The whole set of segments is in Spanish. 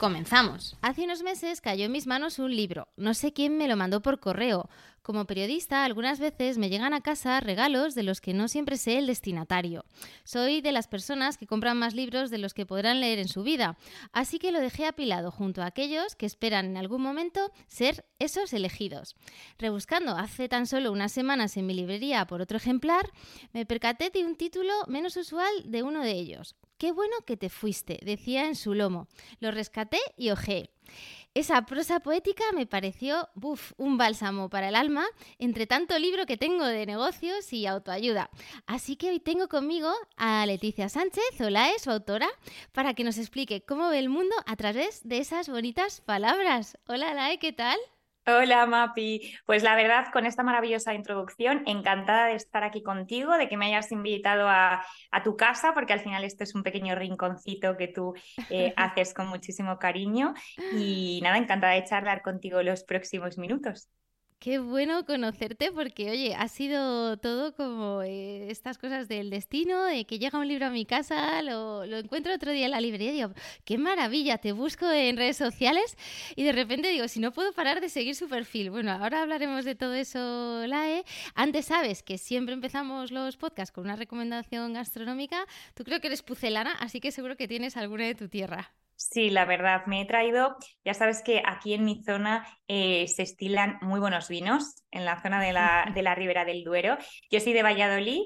Comenzamos. Hace unos meses cayó en mis manos un libro. No sé quién me lo mandó por correo. Como periodista, algunas veces me llegan a casa regalos de los que no siempre sé el destinatario. Soy de las personas que compran más libros de los que podrán leer en su vida, así que lo dejé apilado junto a aquellos que esperan en algún momento ser esos elegidos. Rebuscando hace tan solo unas semanas en mi librería por otro ejemplar, me percaté de un título menos usual de uno de ellos. Qué bueno que te fuiste, decía en su lomo. Lo rescaté y ojé. Esa prosa poética me pareció buf, un bálsamo para el alma entre tanto libro que tengo de negocios y autoayuda. Así que hoy tengo conmigo a Leticia Sánchez, Olae, su autora, para que nos explique cómo ve el mundo a través de esas bonitas palabras. Hola, Lae, ¿qué tal? Hola Mapi, pues la verdad con esta maravillosa introducción, encantada de estar aquí contigo, de que me hayas invitado a, tu casa, porque al final este es un pequeño rinconcito que tú eh, haces con muchísimo cariño y nada, encantada de charlar contigo los próximos minutos. Qué bueno conocerte porque, oye, ha sido todo como eh, estas cosas del destino, de que llega un libro a mi casa, lo, lo, encuentro otro día en la librería y digo, qué maravilla, te busco en redes sociales y de repente digo, si no puedo parar de seguir su perfil. Bueno, ahora hablaremos de todo eso, Lae. Antes sabes que siempre empezamos los podcasts con una recomendación gastronómica. Tú creo que eres pucelana, así que seguro que tienes alguna de tu tierra. Sí, la verdad, me he traído, ya sabes que aquí en mi zona eh, se estilan muy buenos vinos, en la zona de la, de la Ribera del Duero. Yo soy de Valladolid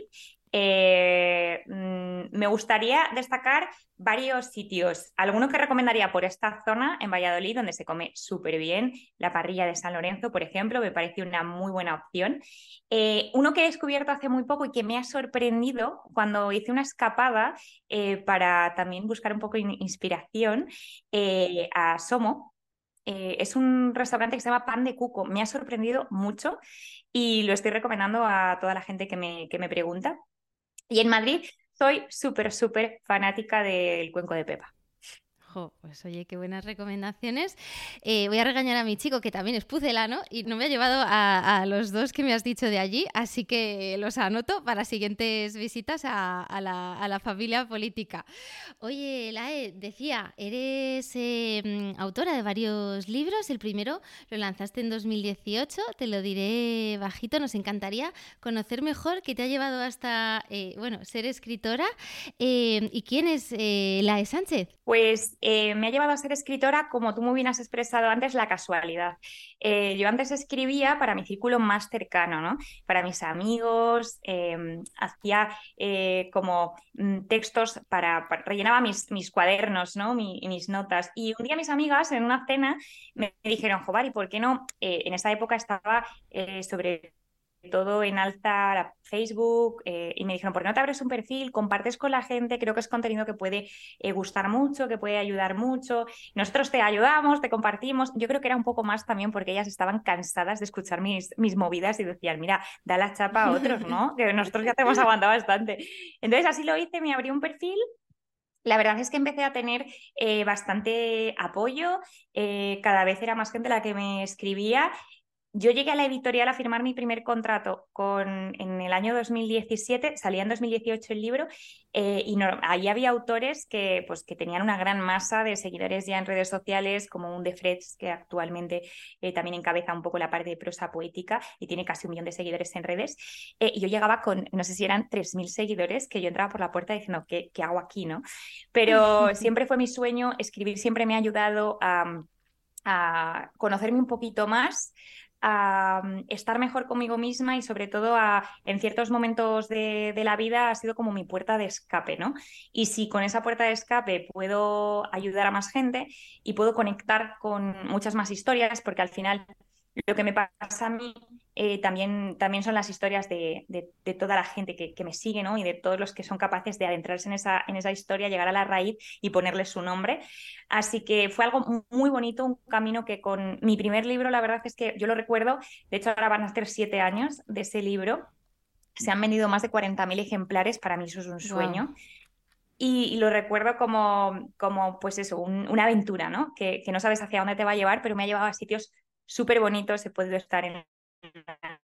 eh, mm, me gustaría destacar varios sitios. Algunos que recomendaría por esta zona en Valladolid, donde se come súper bien. La parrilla de San Lorenzo, por ejemplo, me parece una muy buena opción. Eh, uno que he descubierto hace muy poco y que me ha sorprendido cuando hice una escapada eh, para también buscar un poco de inspiración a Somo, es un restaurante que se llama Pan de Cuco. Me ha sorprendido mucho y lo estoy recomendando a toda la gente que me, que me pregunta. Y en Madrid soy súper, súper fanática del cuenco de Pepa pues oye, qué buenas recomendaciones. Eh, voy a regañar a mi chico, que también es pucelano, y no me ha llevado a, los dos que me has dicho de allí, así que los anoto para siguientes visitas a, la, familia política. Oye, Lae, decía, eres em, autora de varios libros. El primero lo lanzaste en 2018, te lo diré bajito, nos encantaría conocer mejor qué te ha llevado hasta, eh, bueno, ser escritora. Em, ¿Y quién es eh, Lae Sánchez? Pues eh, me ha llevado a ser escritora, como tú muy bien has expresado antes, la casualidad. Eh, yo antes escribía para mi círculo más cercano, ¿no? Para mis amigos, em, hacía eh, como mm, textos para, rellenaba mis, cuadernos, ¿no? mis notas. Y un día mis amigas en una cena me dijeron, Jovar, ¿y por qué no? en esa época estaba sobre todo en alta Facebook eh, y me dijeron, ¿por qué no te abres un perfil? Compartes con la gente, creo que es contenido que puede eh, gustar mucho, que puede ayudar mucho. Nosotros te ayudamos, te compartimos. Yo creo que era un poco más también porque ellas estaban cansadas de escuchar mis, mis movidas y decían, mira, da la chapa a otros, ¿no? que nosotros ya te hemos aguantado bastante. Entonces así lo hice, me abrí un perfil la verdad es que empecé a tener eh, bastante apoyo, cada vez era más gente la que me escribía yo llegué a la editorial a firmar mi primer contrato con, en el año 2017, salía en 2018 el libro, eh, y ahí había autores que, pues, que tenían una gran masa de seguidores ya en redes sociales, como un de Freds, que actualmente eh, también encabeza un poco la parte de prosa poética y tiene casi un millón de seguidores en redes. Eh, y yo llegaba con, no sé si eran 3.000 seguidores, que yo entraba por la puerta diciendo, ¿qué, qué hago aquí? ¿no? Pero siempre fue mi sueño, escribir siempre me ha ayudado a, a conocerme un poquito más a mm, estar mejor conmigo misma y sobre todo a, en ciertos momentos de, de, la vida ha sido como mi puerta de escape, ¿no? Y si con esa puerta de escape puedo ayudar a más gente y puedo conectar con muchas más historias, porque al final lo que me pasa a mí eh, también, también son las historias de, de, toda la gente que, que, me sigue ¿no? y de todos los que son capaces de adentrarse en esa, en esa historia, llegar a la raíz y ponerle su nombre. Así que fue algo muy bonito, un camino que con mi primer libro, la verdad es que yo lo recuerdo, de hecho ahora van a ser siete años de ese libro, se han vendido más de 40.000 ejemplares, para mí eso es un sueño. Y, lo recuerdo como, como pues eso, una aventura, ¿no? Que, que, no sabes hacia dónde te va a llevar, pero me ha llevado a sitios súper bonitos. He podido estar en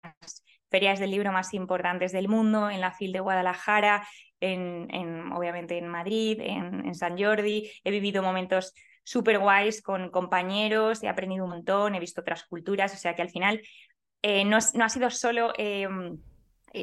las ferias del libro más importantes del mundo, en la FIL de Guadalajara, en, en obviamente en Madrid, en, San Jordi. He vivido momentos súper guays con compañeros, he aprendido un montón, he visto otras culturas, o sea que al final eh, no, no, ha sido solo... Eh,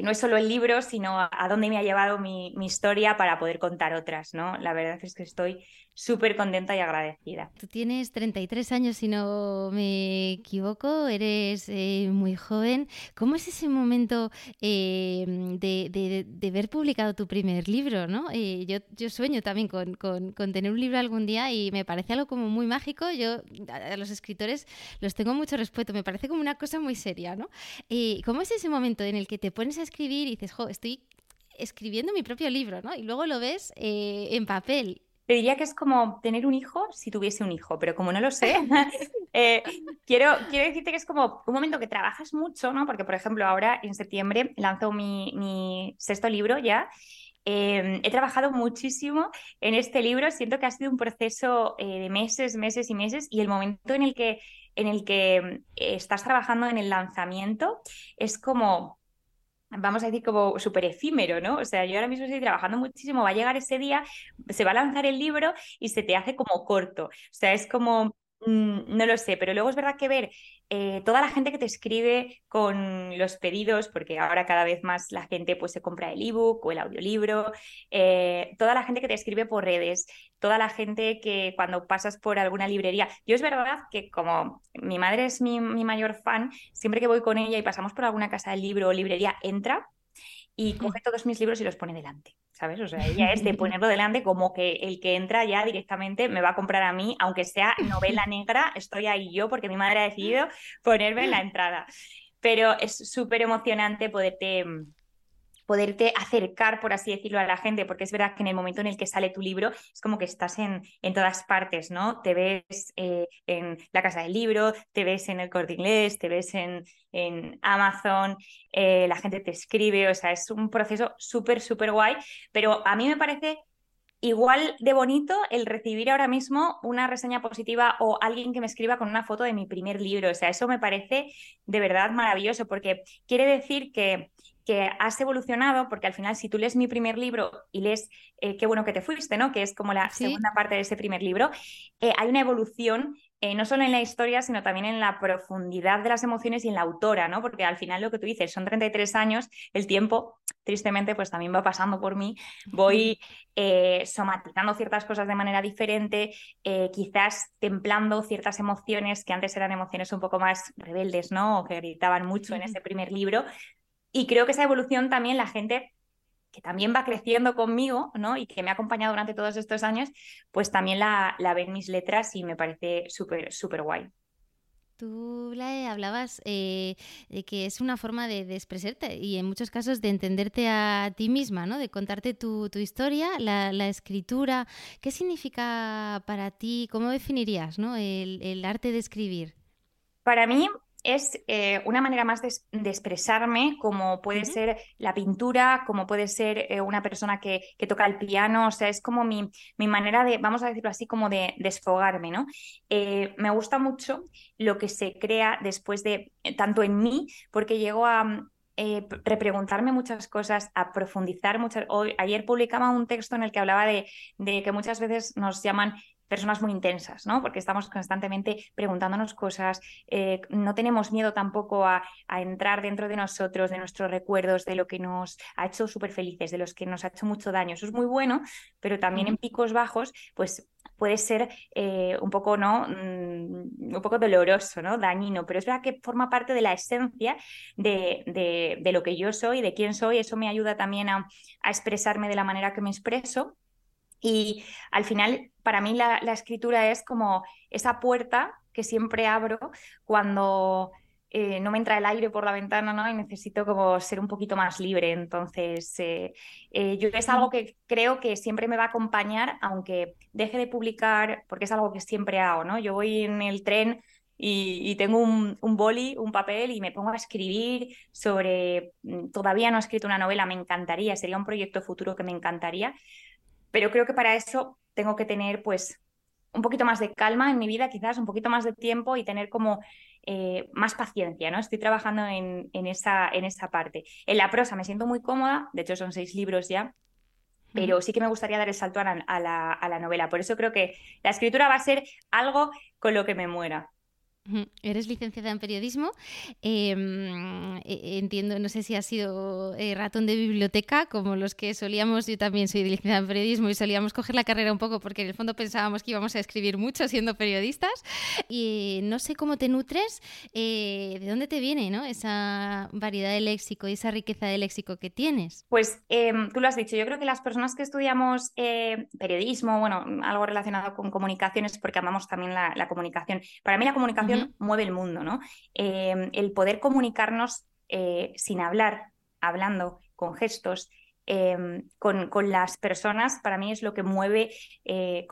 no es solo el libro, sino a, dónde me ha llevado mi, mi, historia para poder contar otras, ¿no? La verdad es que estoy súper contenta y agradecida. Tú tienes 33 años, si no me equivoco, eres eh, muy joven. ¿Cómo es ese momento eh, de, de, de, ver publicado tu primer libro? ¿no? Eh, yo, yo, sueño también con, con, con, tener un libro algún día y me parece algo como muy mágico. Yo a, los escritores los tengo mucho respeto, me parece como una cosa muy seria. ¿no? ¿Cómo es ese momento en el que te pones a escribir y dices, jo, estoy escribiendo mi propio libro, ¿no? Y luego lo ves en papel te diría que es como tener un hijo si tuviese un hijo, pero como no lo sé, eh, quiero, quiero decirte que es como un momento que trabajas mucho, ¿no? Porque, por ejemplo, ahora en septiembre lanzo mi, mi sexto libro ya. Eh, he trabajado muchísimo en este libro, siento que ha sido un proceso eh, de meses, meses y meses, y el momento en el que, en el que estás trabajando en el lanzamiento es como vamos a decir, como súper efímero, ¿no? O sea, yo ahora mismo estoy trabajando muchísimo, va a llegar ese día, se va a lanzar el libro y se te hace como corto. O sea, es como, no lo sé, pero luego es verdad que ver eh, toda la gente que te escribe con los pedidos, porque ahora cada vez más la gente pues se compra el ebook o el audiolibro, eh, toda la gente que te escribe por redes, toda la gente que cuando pasas por alguna librería, yo es verdad que como mi madre es mi, mi mayor fan, siempre que voy con ella y pasamos por alguna casa del libro o librería, entra y coge todos mis libros y los pone delante. ¿sabes? O sea, ella es de ponerlo delante como que el que entra ya directamente me va a comprar a mí, aunque sea novela negra, estoy ahí yo porque mi madre ha decidido ponerme en la entrada. Pero es súper emocionante poderte poderte acercar, por así decirlo, a la gente, porque es verdad que en el momento en el que sale tu libro es como que estás en, en todas partes, ¿no? Te ves eh, en la casa del libro, te ves en el corte inglés, te ves en, en Amazon, eh, la gente te escribe, o sea, es un proceso súper, súper guay, pero a mí me parece igual de bonito el recibir ahora mismo una reseña positiva o alguien que me escriba con una foto de mi primer libro. O sea, eso me parece de verdad maravilloso porque quiere decir que que has evolucionado, porque al final si tú lees mi primer libro y lees eh, Qué bueno que te fuiste, ¿no? Que es como la segunda parte de ese primer libro, eh, hay una evolución eh, no solo en la historia, sino también en la profundidad de las emociones y en la autora, ¿no? Porque al final lo que tú dices, son 33 años, el tiempo, tristemente, pues también va pasando por mí, voy somatizando ciertas cosas de manera diferente, quizás templando ciertas emociones que antes eran emociones un poco más rebeldes, ¿no? O que gritaban mucho en ese primer libro, y creo que esa evolución también la gente que también va creciendo conmigo, ¿no? Y que me ha acompañado durante todos estos años, pues también la, la ve en mis letras y me parece súper, súper guay. Tú Lae, hablabas eh, de que es una forma de, de, expresarte y en muchos casos de entenderte a ti misma, ¿no? De contarte tu, tu historia, la, la, escritura. ¿Qué significa para ti? ¿Cómo definirías ¿no? el, el arte de escribir? Para mí, es eh, una manera más de, de, expresarme, como puede uh -huh. ser la pintura, como puede ser eh, una persona que, que, toca el piano, o sea, es como mi, mi, manera de, vamos a decirlo así, como de desfogarme, ¿no? Eh, me gusta mucho lo que se crea después de, tanto en mí, porque llego a, eh, repreguntarme muchas cosas, a profundizar muchas. Hoy, ayer publicaba un texto en el que hablaba de, de, que muchas veces nos llaman personas muy intensas, ¿no? Porque estamos constantemente preguntándonos cosas, eh, no tenemos miedo tampoco a, entrar dentro de nosotros, de nuestros recuerdos, de lo que nos ha hecho súper felices, de los que nos ha hecho mucho daño. Eso es muy bueno, pero también en picos bajos, pues puede ser eh, un poco, ¿no? Mm, un poco doloroso, ¿no? Dañino, pero es verdad que forma parte de la esencia de, lo que yo soy, de quién soy, eso me ayuda también a, a expresarme de la manera que me expreso. Y al final, para mí la, escritura es como esa puerta que siempre abro cuando eh, no me entra el aire por la ventana, ¿no? Y necesito como ser un poquito más libre. Entonces, eh, eh, yo es algo que creo que siempre me va a acompañar, aunque deje de publicar, porque es algo que siempre hago, ¿no? Yo voy en el tren y, tengo un, un, boli, un papel y me pongo a escribir sobre, mm, todavía no he escrito una novela, me encantaría, sería un proyecto futuro que me encantaría, pero creo que para eso tengo que tener pues un poquito más de calma en mi vida, quizás un poquito más de tiempo y tener como eh, más paciencia, ¿no? Estoy trabajando en, esa, en esa parte. En la prosa me siento muy cómoda, de hecho son seis libros ya, pero sí que me gustaría dar el salto a la, a la novela. Por eso creo que la escritura va a ser algo con lo que me muera. Eres licenciada en periodismo. Em, e, entiendo, no sé si has sido eh, ratón de biblioteca, como los que solíamos, yo también soy licenciada en periodismo y solíamos coger la carrera un poco porque en el fondo pensábamos que íbamos a escribir mucho siendo periodistas. Y no sé cómo te nutres, eh, de dónde te viene ¿no? esa variedad de léxico y esa riqueza de léxico que tienes. Pues em, tú lo has dicho, yo creo que las personas que estudiamos eh, periodismo, bueno, algo relacionado con comunicaciones, porque amamos también la, la comunicación. Para mí la comunicación mueve el mundo, ¿no? Em, el poder comunicarnos eh, sin hablar, hablando, con gestos, em, con, las personas, para mí es lo que mueve eh,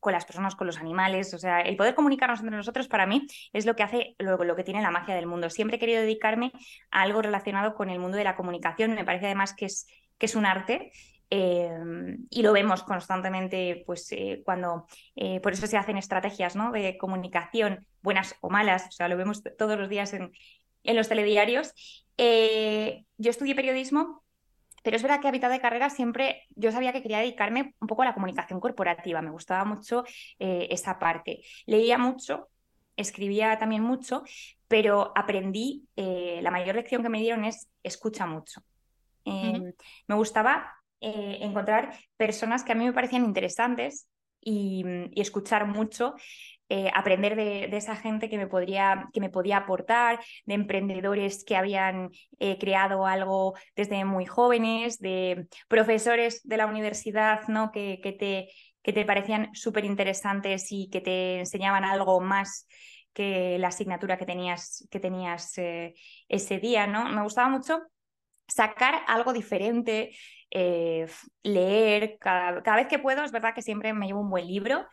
con, las personas, con los animales. O sea, el poder comunicarnos entre nosotros, para mí, es lo que hace lo, lo, que tiene la magia del mundo. Siempre he querido dedicarme a algo relacionado con el mundo de la comunicación. Me parece además que es, que es un arte Em, y lo vemos constantemente, pues eh, cuando, eh, por eso se hacen estrategias ¿no? de comunicación, buenas o malas, o sea, lo vemos todos los días en, en los telediarios. Eh, yo estudié periodismo, pero es verdad que a mitad de carrera siempre yo sabía que quería dedicarme un poco a la comunicación corporativa, me gustaba mucho esa parte. Leía mucho, escribía también mucho, pero aprendí, la mayor lección que me dieron es escucha mucho. Em, me gustaba eh, encontrar personas que a mí me parecían interesantes y, escuchar mucho, eh, aprender de, esa gente que me, podría, que me podía aportar, de emprendedores que habían eh, creado algo desde muy jóvenes, de profesores de la universidad ¿no? que, que te, que te parecían súper interesantes y que te enseñaban algo más que la asignatura que tenías, que tenías ese día, ¿no? Me gustaba mucho sacar algo diferente, eh, leer, cada, vez que puedo, es verdad que siempre me llevo un buen libro.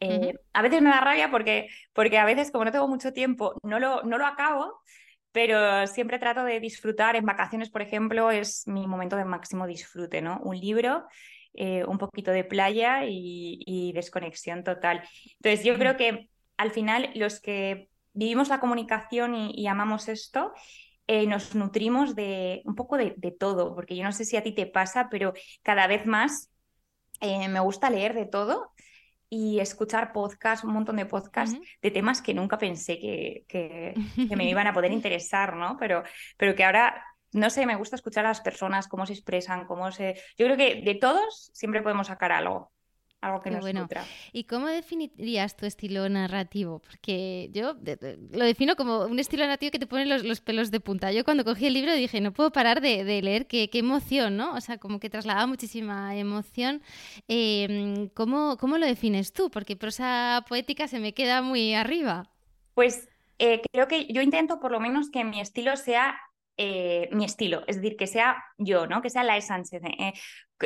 Eh, a veces me da rabia porque, porque a veces como no tengo mucho tiempo, no lo, no lo acabo, pero siempre trato de disfrutar. En vacaciones, por ejemplo, es mi momento de máximo disfrute, ¿no? Un libro, eh, un poquito de playa y, desconexión total. Entonces, yo creo que al final los que vivimos la comunicación y amamos esto, eh, nos nutrimos de un poco de, todo, porque yo no sé si a ti te pasa, pero cada vez más eh, me gusta leer de todo y escuchar podcasts, un montón de podcasts de temas que nunca pensé que, que, me iban a poder interesar, ¿no? Pero, pero que ahora, no sé, me gusta escuchar a las personas, cómo se expresan, cómo se... Yo creo que de todos siempre podemos sacar algo algo que nos bueno. ¿Y cómo definirías tu estilo narrativo? Porque yo lo defino como un estilo narrativo que te pone los, pelos de punta. Yo cuando cogí el libro dije, no puedo parar de, leer, qué, emoción, ¿no? O sea, como que traslada muchísima emoción. Em, ¿cómo, lo defines tú? Porque prosa poética se me queda muy arriba. Pues eh, creo que yo intento por lo menos que mi estilo sea eh, mi estilo, es decir, que sea yo, ¿no? Que sea la esencia. Eh,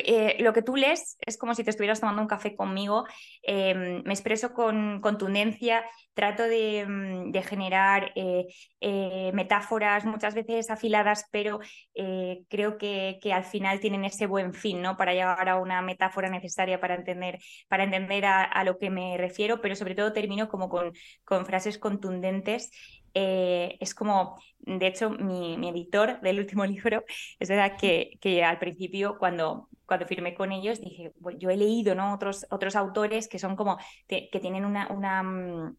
eh, lo que tú lees es como si te estuvieras tomando un café conmigo, em, me expreso con contundencia, trato de, mm, generar metáforas muchas veces afiladas, pero creo que, al final tienen ese buen fin, ¿no? Para llegar a una metáfora necesaria para entender, para entender a, lo que me refiero, pero sobre todo termino como con, frases contundentes eh, es como, de hecho, mi, editor del último libro, es verdad que, que al principio cuando cuando firmé con ellos, dije, yo he leído ¿no? otros, otros autores que son como, que tienen una, una mm,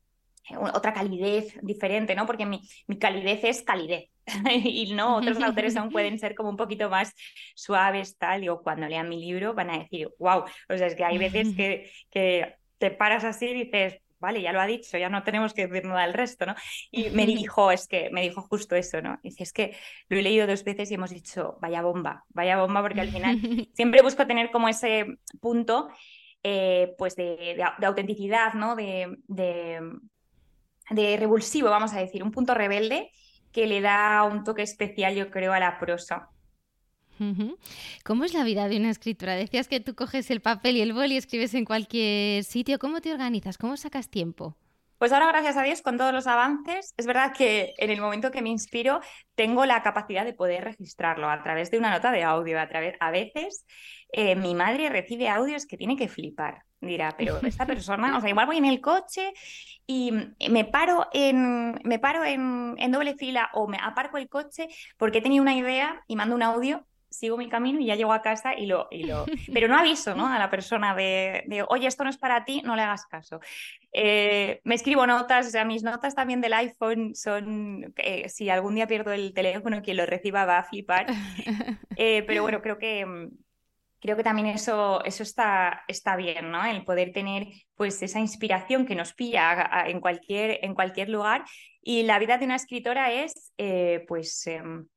otra calidez diferente, ¿no? Porque mi, mi calidez es calidez y no, otros autores aún pueden ser como un poquito más suaves, tal, o cuando lean mi libro van a decir, wow, o sea, es que hay veces que, que te paras así y dices, vale, ya lo ha dicho, ya no tenemos que decir nada del resto, ¿no? Y me dijo, es que me dijo justo eso, ¿no? Dice, es que lo he leído dos veces y hemos dicho, vaya bomba, vaya bomba, porque al final siempre busco tener como ese punto, eh, pues de, de, autenticidad, ¿no? De, de, de revulsivo, vamos a decir, un punto rebelde que le da un toque especial, yo creo, a la prosa. ¿Cómo es la vida de una escritora? Decías que tú coges el papel y el boli y escribes en cualquier sitio. ¿Cómo te organizas? ¿Cómo sacas tiempo? Pues ahora, gracias a Dios, con todos los avances, es verdad que en el momento que me inspiro, tengo la capacidad de poder registrarlo a través de una nota de audio. A, través, a veces eh, mi madre recibe audios que tiene que flipar. Dirá, pero esta persona, o sea, igual voy en el coche y me paro en, me paro en, en doble fila o me aparco el coche porque he tenido una idea y mando un audio sigo mi camino y ya llego a casa y lo... Y lo... Pero no aviso ¿no? a la persona de, de, oye, esto no es para ti, no le hagas caso. Eh, me escribo notas, o sea, mis notas también del iPhone son, eh, si algún día pierdo el teléfono, quien lo reciba va a flipar. Eh, pero bueno, creo que... Creo que también eso, eso está, está bien, ¿no? El poder tener pues esa inspiración que nos pilla en cualquier, en cualquier lugar. Y la vida de una escritora es pues em,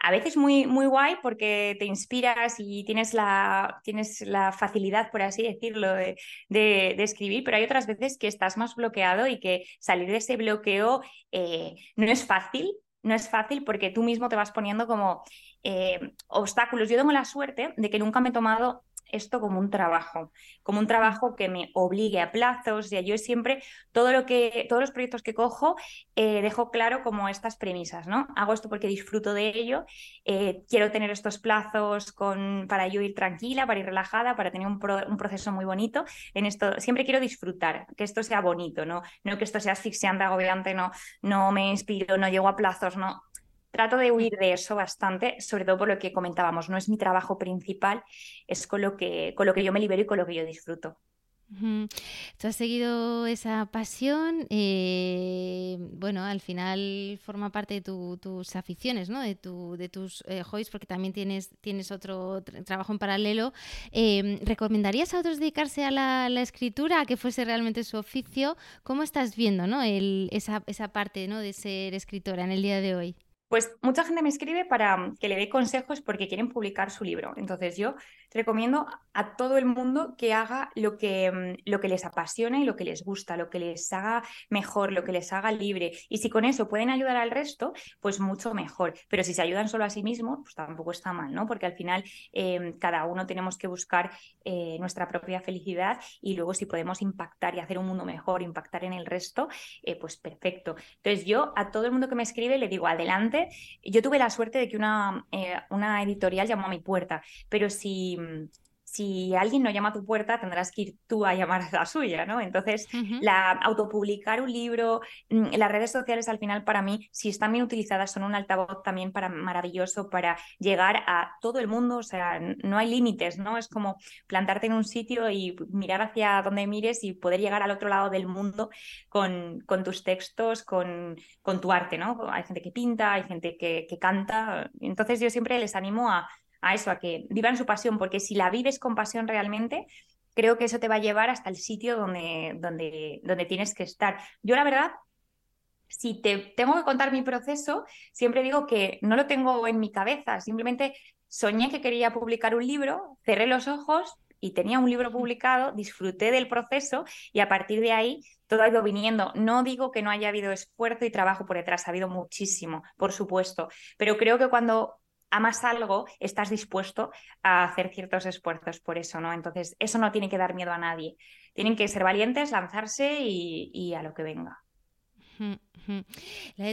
a veces muy, muy guay porque te inspiras y tienes la, tienes la facilidad, por así decirlo, de, de, escribir, pero hay otras veces que estás más bloqueado y que salir de ese bloqueo eh, no es fácil, no es fácil porque tú mismo te vas poniendo como eh, obstáculos. Yo tengo la suerte de que nunca me he tomado esto como un trabajo, como un trabajo que me obligue a plazos. O sea, yo siempre, todo lo que, todos los proyectos que cojo, eh, dejo claro como estas premisas, ¿no? Hago esto porque disfruto de ello, eh, quiero tener estos plazos con, para yo ir tranquila, para ir relajada, para tener un, un, proceso muy bonito. En esto, siempre quiero disfrutar, que esto sea bonito, ¿no? No que esto sea asfixiante, agobiante, no, no me inspiro, no llego a plazos, no trato de huir de eso bastante, sobre todo por lo que comentábamos, no es mi trabajo principal, es con lo que, con lo que yo me libero y con lo que yo disfruto. Tú has seguido esa pasión, eh, bueno, al final forma parte de tus aficiones, ¿no? De, tu, de tus eh, hobbies, porque también tienes, tienes otro trabajo en paralelo. Em, ¿Recomendarías a otros dedicarse a la, escritura, a que fuese realmente su oficio? ¿Cómo estás viendo, ¿no? esa, esa parte, ¿no? De ser escritora en el día de hoy. Pues mucha gente me escribe para que le dé consejos porque quieren publicar su libro. Entonces yo recomiendo a todo el mundo que haga lo que, mm, lo que les apasiona y lo que les gusta, lo que les haga mejor, lo que les haga libre. Y si con eso pueden ayudar al resto, pues mucho mejor. Pero si se ayudan solo a sí mismos, pues tampoco está mal, ¿no? Porque al final em, cada uno tenemos que buscar eh, nuestra propia felicidad y luego si podemos impactar y hacer un mundo mejor, impactar en el resto, eh, pues perfecto. Entonces yo a todo el mundo que me escribe le digo, adelante yo tuve la suerte de que una, eh, una editorial llamó a mi puerta, pero si, si alguien no llama a tu puerta, tendrás que ir tú a llamar a la suya, ¿no? Entonces, la autopublicar un libro, mm, las redes sociales al final para mí, si están bien utilizadas, son un altavoz también para maravilloso para llegar a todo el mundo, o sea, no hay límites, ¿no? Es como plantarte en un sitio y mirar hacia donde mires y poder llegar al otro lado del mundo con, con tus textos, con, con tu arte, ¿no? Hay gente que pinta, hay gente que, que canta, entonces yo siempre les animo a a eso, a que vivan su pasión, porque si la vives con pasión realmente, creo que eso te va a llevar hasta el sitio donde, donde, donde tienes que estar. Yo la verdad, si te tengo que contar mi proceso, siempre digo que no lo tengo en mi cabeza, simplemente soñé que quería publicar un libro, cerré los ojos y tenía un libro publicado, disfruté del proceso y a partir de ahí todo ha ido viniendo. No digo que no haya habido esfuerzo y trabajo por detrás, ha habido muchísimo, por supuesto, pero creo que cuando amas algo, estás dispuesto a hacer ciertos esfuerzos por eso, ¿no? Entonces, eso no tiene que dar miedo a nadie. Tienen que ser valientes, lanzarse y, a lo que venga.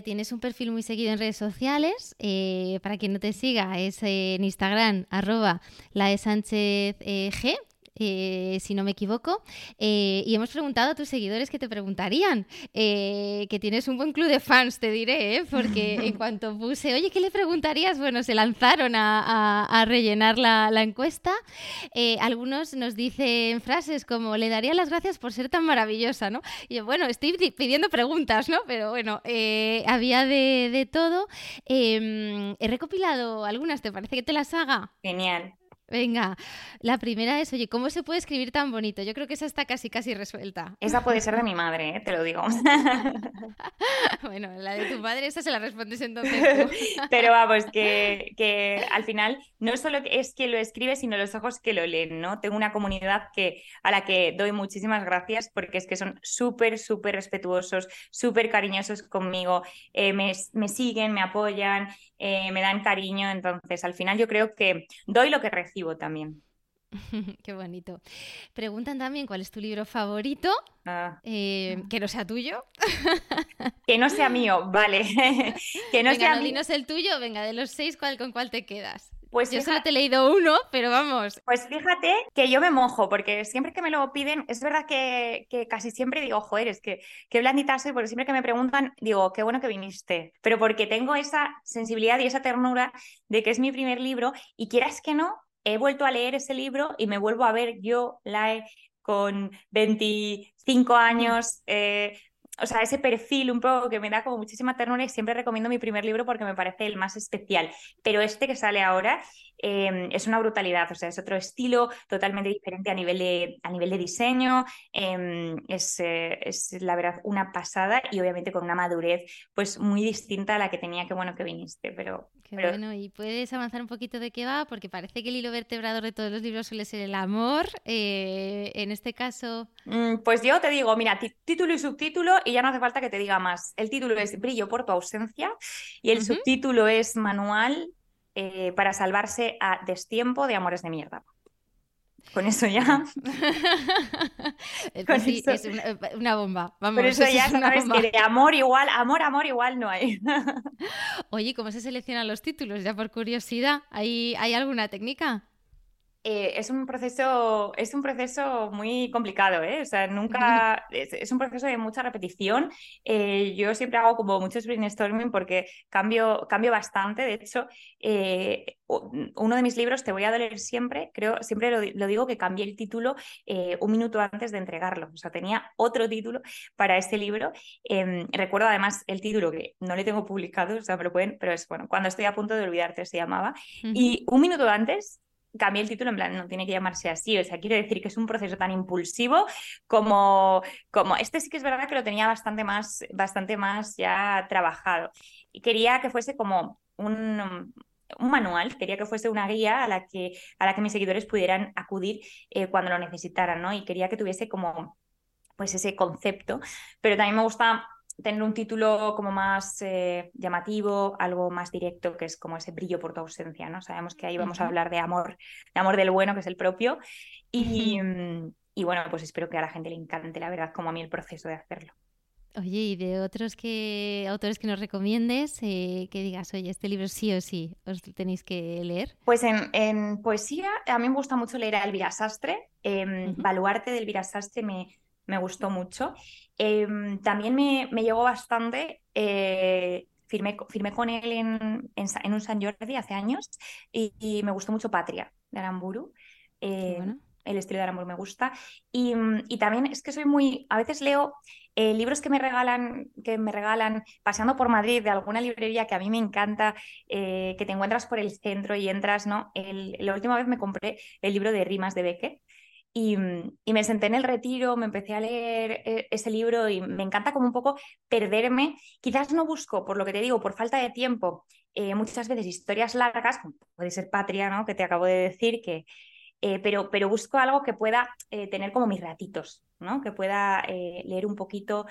Tienes un perfil muy seguido en redes sociales. Eh, para quien no te siga, es en Instagram, arroba la de Sánchez eh, G. eh, si no me equivoco, eh, y hemos preguntado a tus seguidores que te preguntarían, eh, que tienes un buen club de fans, te diré, porque en cuanto puse, oye, ¿qué le preguntarías? Bueno, se lanzaron a, rellenar la, encuesta. algunos nos dicen frases como, le daría las gracias por ser tan maravillosa, ¿no? Y yo, bueno, estoy pidiendo preguntas, ¿no? Pero bueno, había de, de todo. Em, he recopilado algunas, ¿te parece que te las haga? Genial. Venga, la primera es, oye, ¿cómo se puede escribir tan bonito? Yo creo que esa está casi, casi resuelta. Esa puede ser de mi madre, ¿eh? te lo digo. bueno, la de tu madre, esa se la respondes entonces Pero vamos, que, que, al final no solo es que lo escribe, sino los ojos que lo leen, ¿no? Tengo una comunidad que, a la que doy muchísimas gracias porque es que son súper, súper respetuosos, súper cariñosos conmigo, eh, me, me, siguen, me apoyan, eh, me dan cariño, entonces al final yo creo que doy lo que recibo también. Qué bonito. Preguntan también cuál es tu libro favorito, ah. eh, que no sea tuyo. que no sea mío, vale. que no sea mío. el tuyo, venga, de los seis, ¿cuál, ¿con cuál te quedas? Pues yo solo te he leído uno, pero vamos. Pues fíjate que yo me mojo, porque siempre que me lo piden, es verdad que, casi siempre digo, joder, es que qué blandita soy, porque siempre que me preguntan, digo, qué bueno que viniste. Pero porque tengo esa sensibilidad y esa ternura de que es mi primer libro, y quieras que no, he vuelto a leer ese libro y me vuelvo a ver yo, Lae, con 25 años, eh, o sea, ese perfil un poco que me da como muchísima ternura y siempre recomiendo mi primer libro porque me parece el más especial. Pero este que sale ahora em, es una brutalidad, o sea, es otro estilo totalmente diferente a nivel de, a nivel de diseño, em, es, eh, es, la verdad una pasada y obviamente con una madurez pues muy distinta a la que tenía que bueno que viniste, pero... Qué bueno, y puedes avanzar un poquito de qué va, porque parece que el hilo vertebrador de todos los libros suele ser el amor. Eh, en este caso. Mm, pues yo te digo, mira, título y subtítulo, y ya no hace falta que te diga más. El título es Brillo por tu ausencia y el subtítulo es Manual eh, para salvarse a destiempo de amores de mierda. Con eso ya. Pues es una, bomba. Vamos, Por eso ya sabes que de amor igual, amor, amor igual no hay. Oye, ¿cómo se seleccionan los títulos? Ya por curiosidad, ¿hay, ¿hay alguna técnica? Eh, es un proceso, es un proceso muy complicado, ¿eh? O sea, nunca, es, un proceso de mucha repetición. Eh, yo siempre hago como muchos brainstorming porque cambio, cambio bastante. De hecho, eh, uno de mis libros, Te voy a doler siempre, creo, siempre lo, digo que cambié el título un minuto antes de entregarlo. O sea, tenía otro título para este libro. Em, recuerdo además el título que no le tengo publicado, o sea, me lo pueden, pero es bueno, cuando estoy a punto de olvidarte se llamaba. Y un minuto antes cambié el título en plan, no tiene que llamarse así, o sea, quiero decir que es un proceso tan impulsivo como, como este sí que es verdad que lo tenía bastante más, bastante más ya trabajado. Y quería que fuese como un, un manual, quería que fuese una guía a la que, a la que mis seguidores pudieran acudir eh, cuando lo necesitaran, ¿no? Y quería que tuviese como pues ese concepto, pero también me gusta tener un título como más eh, llamativo, algo más directo, que es como ese brillo por tu ausencia, ¿no? Sabemos que ahí vamos a hablar de amor, de amor del bueno, que es el propio. Y, mm, y, bueno, pues espero que a la gente le encante, la verdad, como a mí el proceso de hacerlo. Oye, y de otros que autores que nos recomiendes, eh, que digas, oye, este libro sí o sí os tenéis que leer. Pues en, en poesía, a mí me gusta mucho leer a Elvira Sastre. Eh, Baluarte de Elvira Sastre me, me gustó mucho. Em, también me, me, llegó bastante, eh, firmé, firmé, con él en, en, un San Jordi hace años y, me gustó mucho Patria de Aramburu. Eh, el estilo de Aramburu me gusta. Y, y, también es que soy muy, a veces leo eh, libros que me regalan, que me regalan paseando por Madrid de alguna librería que a mí me encanta, que te encuentras por el centro y entras, ¿no? El, la última vez me compré el libro de rimas de Becker Mm, y, me senté en el retiro, me empecé a leer eh, ese libro y me encanta como un poco perderme. Quizás no busco, por lo que te digo, por falta de tiempo, eh, muchas veces historias largas, como puede ser Patria, ¿no? que te acabo de decir, que, eh, pero, pero busco algo que pueda tener como mis ratitos, ¿no? que pueda leer un poquito,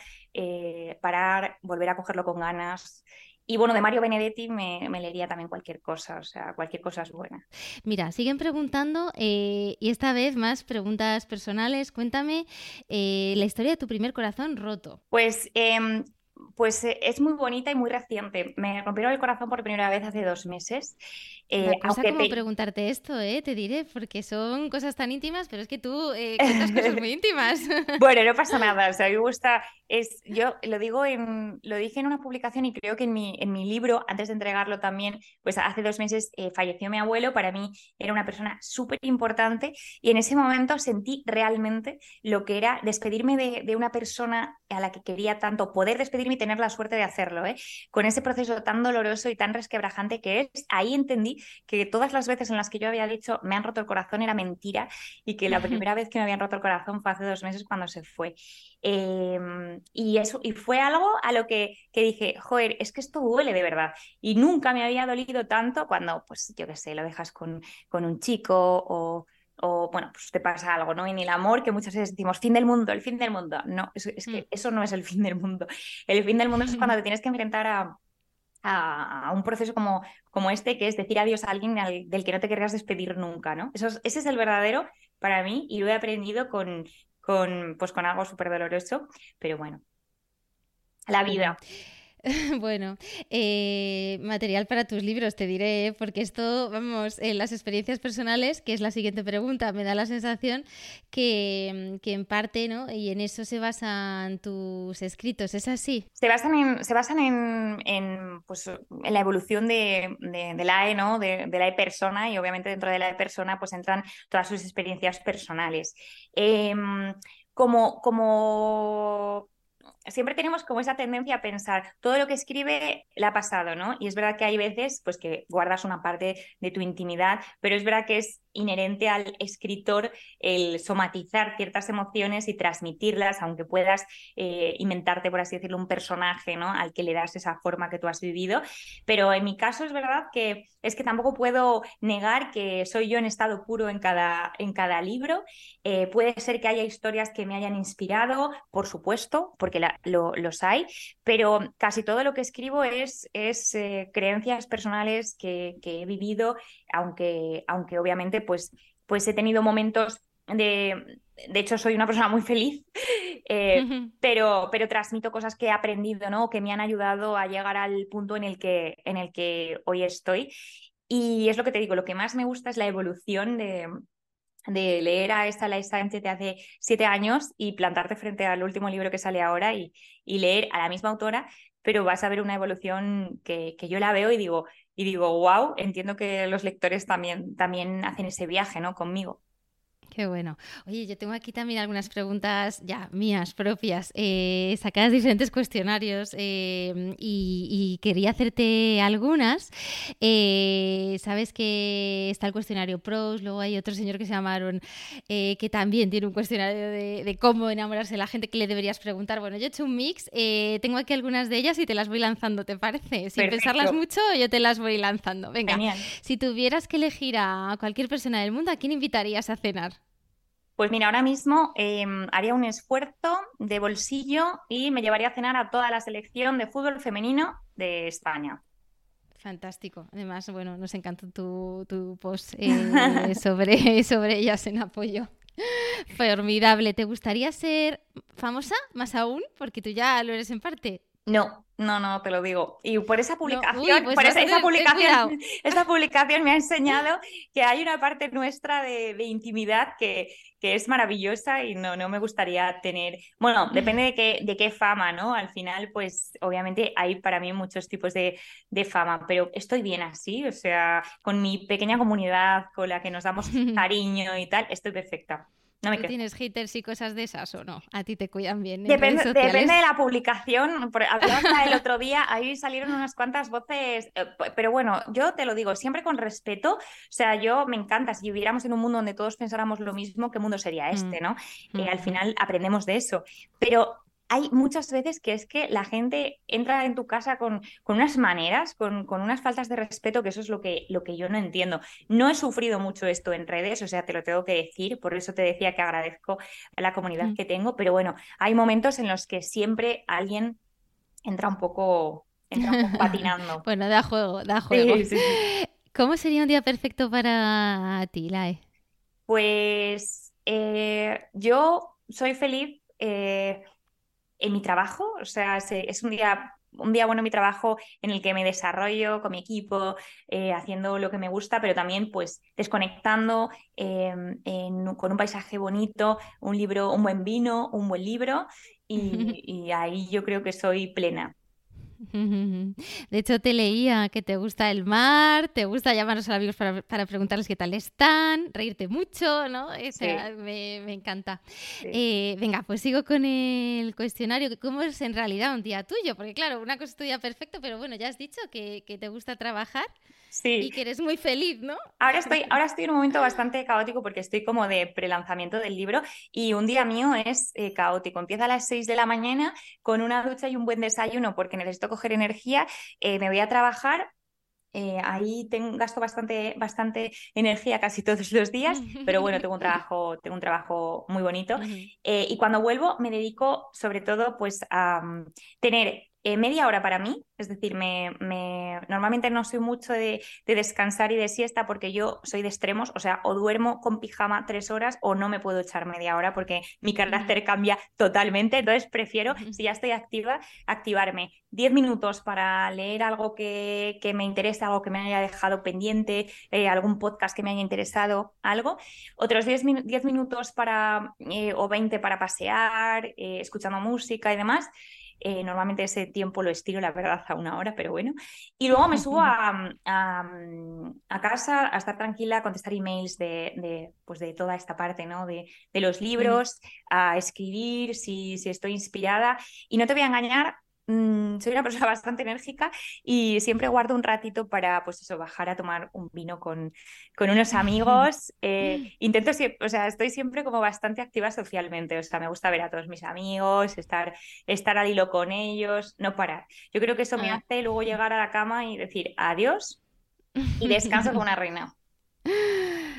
parar, volver a cogerlo con ganas. Y bueno, de Mario Benedetti me, leería también cualquier cosa, o sea, cualquier cosa es buena. Mira, siguen preguntando, eh, y esta vez más preguntas personales. Cuéntame eh, la historia de tu primer corazón roto. Pues em, pues eh, es muy bonita y muy reciente. Me rompieron el corazón por primera vez hace dos meses. Eh, cosa como preguntarte esto, ¿eh? te diré, porque son cosas tan íntimas, pero es que tú eh, cuentas cosas muy íntimas. bueno, no pasa nada, o sea, a mí me gusta, es, yo lo digo en, lo dije en una publicación y creo que en mi, en mi libro, antes de entregarlo también, pues hace dos meses eh, falleció mi abuelo, para mí era una persona súper importante y en ese momento sentí realmente lo que era despedirme de, de, una persona a la que quería tanto, poder despedirme y tener la suerte de hacerlo, ¿eh? con ese proceso tan doloroso y tan resquebrajante que es, ahí entendí que todas las veces en las que yo había dicho me han roto el corazón era mentira y que la primera vez que me habían roto el corazón fue hace dos meses cuando se fue. Em, y eso y fue algo a lo que, que, dije, joder, es que esto duele de verdad. Y nunca me había dolido tanto cuando, pues yo qué sé, lo dejas con, con un chico o o bueno, pues te pasa algo, ¿no? Y ni el amor, que muchas veces decimos, fin del mundo, el fin del mundo. No, es, es que mm. eso no es el fin del mundo. El fin del mundo es cuando te tienes que enfrentar a, a, un proceso como, como este, que es decir adiós a alguien del que no te querrás despedir nunca, ¿no? Eso ese es el verdadero para mí y lo he aprendido con, con, pues, con algo súper doloroso, pero bueno, la vida. Bueno, eh, material para tus libros, te diré, ¿eh? porque esto, vamos, en las experiencias personales, que es la siguiente pregunta, me da la sensación que, en parte, ¿no? Y en eso se basan tus escritos, ¿es así? Se basan en, se basan en, pues, en la evolución de, la E, ¿no? De, la E persona, y obviamente dentro de la E persona, pues entran todas sus experiencias personales. Em, como, como siempre tenemos como esa tendencia a pensar, todo lo que escribe le ha pasado, ¿no? Y es verdad que hay veces pues que guardas una parte de tu intimidad, pero es verdad que es inherente al escritor el somatizar ciertas emociones y transmitirlas, aunque puedas eh, inventarte, por así decirlo, un personaje, ¿no? Al que le das esa forma que tú has vivido. Pero en mi caso es verdad que es que tampoco puedo negar que soy yo en estado puro en cada, en cada libro. Eh, puede ser que haya historias que me hayan inspirado, por supuesto, porque los hay, pero casi todo lo que escribo es, es eh, creencias personales que, he vivido, aunque, aunque obviamente pues, pues he tenido momentos de, de hecho, soy una persona muy feliz, eh, pero, pero transmito cosas que he aprendido, ¿no? Que me han ayudado a llegar al punto en el que, en el que hoy estoy. Y es lo que te digo, lo que más me gusta es la evolución de, de leer a esta Life Sánchez de hace siete años y plantarte frente al último libro que sale ahora y, y leer a la misma autora, pero vas a ver una evolución que, que, yo la veo y digo, y digo, wow, entiendo que los lectores también, también hacen ese viaje ¿no? conmigo. Qué bueno. Oye, yo tengo aquí también algunas preguntas ya mías, propias, eh, sacadas de diferentes cuestionarios eh, y, quería hacerte algunas. Eh, Sabes que está el cuestionario PROS, luego hay otro señor que se llamaron que también tiene un cuestionario de, cómo enamorarse de la gente que le deberías preguntar. Bueno, yo he hecho un mix, tengo aquí algunas de ellas y te las voy lanzando, ¿te parece? Sin pensarlas mucho, yo te las voy lanzando. Venga, si tuvieras que elegir a cualquier persona del mundo, ¿a quién invitarías a cenar? Pues mira, ahora mismo em, haría un esfuerzo de bolsillo y me llevaría a cenar a toda la selección de fútbol femenino de España. Fantástico. Además, bueno, nos encantó tu, post eh, sobre, sobre ellas en apoyo. Formidable. ¿Te gustaría ser famosa más aún? Porque tú ya lo eres en parte. No, no, no, te lo digo. Y por esa publicación, pues por esa, publicación, esta publicación me ha enseñado que hay una parte nuestra de, intimidad que, que, es maravillosa y no, no me gustaría tener. Bueno, depende de qué, de qué fama, ¿no? Al final, pues obviamente hay para mí muchos tipos de, de fama, pero estoy bien así, o sea, con mi pequeña comunidad con la que nos damos cariño y tal, estoy perfecta. No ¿Tienes haters y cosas de esas o no? A ti te cuidan bien. Depende, depende de la publicación. Hablaba el otro día, ahí salieron unas cuantas voces, eh, pero bueno, yo te lo digo, siempre con respeto. O sea, yo me encanta, si viviéramos en un mundo donde todos pensáramos lo mismo, ¿qué mundo sería mm. este, no? Eh, al final aprendemos de eso. Pero hay muchas veces que es que la gente entra en tu casa con, con unas maneras, con, con, unas faltas de respeto, que eso es lo que, lo que yo no entiendo. No he sufrido mucho esto en redes, o sea, te lo tengo que decir, por eso te decía que agradezco a la comunidad mm. que tengo, pero bueno, hay momentos en los que siempre alguien entra un poco, entra patinando. bueno, da juego, da juego. ¿Cómo sería un día perfecto para ti, Lae? Pues eh, yo soy feliz. Eh, en mi trabajo, o sea, es un día un día bueno en mi trabajo en el que me desarrollo con mi equipo, eh, haciendo lo que me gusta, pero también pues desconectando em, con un paisaje bonito, un libro, un buen vino, un buen libro y ahí yo creo que soy plena. De hecho, te leía que te gusta el mar, te gusta llamar a los amigos para, preguntarles qué tal están, reírte mucho, ¿no? me, encanta. Eh, venga, pues sigo con el cuestionario. ¿Cómo es en realidad un día tuyo? Porque claro, una cosa es tu día perfecto, pero bueno, ya has dicho que, que te gusta trabajar. Sí. Y que eres muy feliz, ¿no? Ahora estoy, ahora estoy en un momento bastante caótico porque estoy como de prelanzamiento del libro y un día mío es eh, caótico. Empieza a las 6 de la mañana con una ducha y un buen desayuno porque necesito coger energía. Eh, me voy a trabajar, eh, ahí tengo, gasto bastante, bastante energía casi todos los días, pero bueno, tengo un trabajo, tengo un trabajo muy bonito. y cuando vuelvo me dedico sobre todo pues a mm, tener eh, media hora para mí, es decir, me, normalmente no soy mucho de, descansar y de siesta porque yo soy de extremos, o sea, o duermo con pijama tres horas o no me puedo echar media hora porque mi carácter cambia totalmente, entonces prefiero, si ya estoy activa, activarme. Diez minutos para leer algo que, me interese, algo que me haya dejado pendiente, eh, algún podcast que me haya interesado, algo, otros diez, minutos para, eh, o veinte para pasear, escuchando música y demás. Eh, normalmente ese tiempo lo estiro, la verdad, a una hora, pero bueno. Y luego me subo a, a, casa a estar tranquila, a contestar emails de, de, pues de toda esta parte, ¿no? De, de los libros, a escribir si, si estoy inspirada. Y no te voy a engañar, Mm, soy una persona bastante enérgica y siempre guardo un ratito para, pues eso, bajar a tomar un vino con, con unos amigos. Eh, intento, o sea, estoy siempre como bastante activa socialmente, o sea, me gusta ver a todos mis amigos, estar, estar al hilo con ellos, no parar. Yo creo que eso me ah. hace luego llegar a la cama y decir adiós y descanso como una reina.